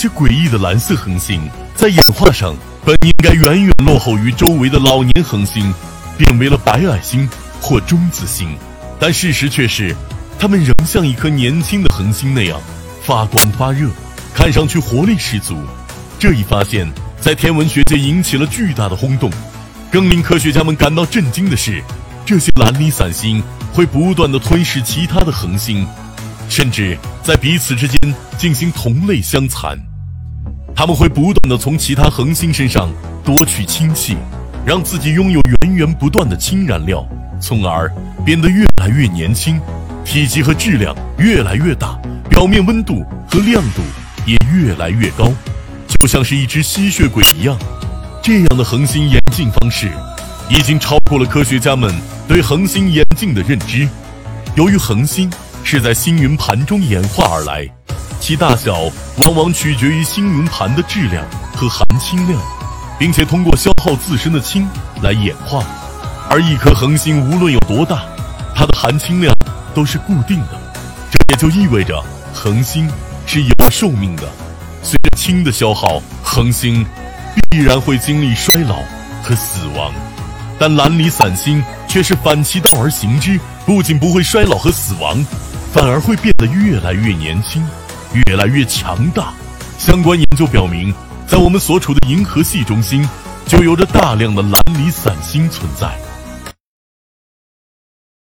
这些诡异的蓝色恒星，在演化上本应该远远落后于周围的老年恒星，变为了白矮星或中子星。但事实却是，它们仍像一颗年轻的恒星那样发光发热，看上去活力十足。这一发现，在天文学界引起了巨大的轰动。更令科学家们感到震惊的是，这些蓝离散星会不断的吞噬其他的恒星，甚至在彼此之间进行同类相残。它们会不断的从其他恒星身上夺取氢气，让自己拥有源源不断的氢燃料。从而变得越来越年轻，体积和质量越来越大，表面温度和亮度也越来越高，就像是一只吸血鬼一样。这样的恒星演进方式，已经超过了科学家们对恒星演进的认知。由于恒星是在星云盘中演化而来，其大小往往取决于星云盘的质量和含氢量，并且通过消耗自身的氢来演化。而一颗恒星无论有多大，它的含氢量都是固定的，这也就意味着恒星是有寿命的。随着氢的消耗，恒星必然会经历衰老和死亡。但蓝离散星却是反其道而行之，不仅不会衰老和死亡，反而会变得越来越年轻，越来越强大。相关研究表明，在我们所处的银河系中心，就有着大量的蓝离散星存在。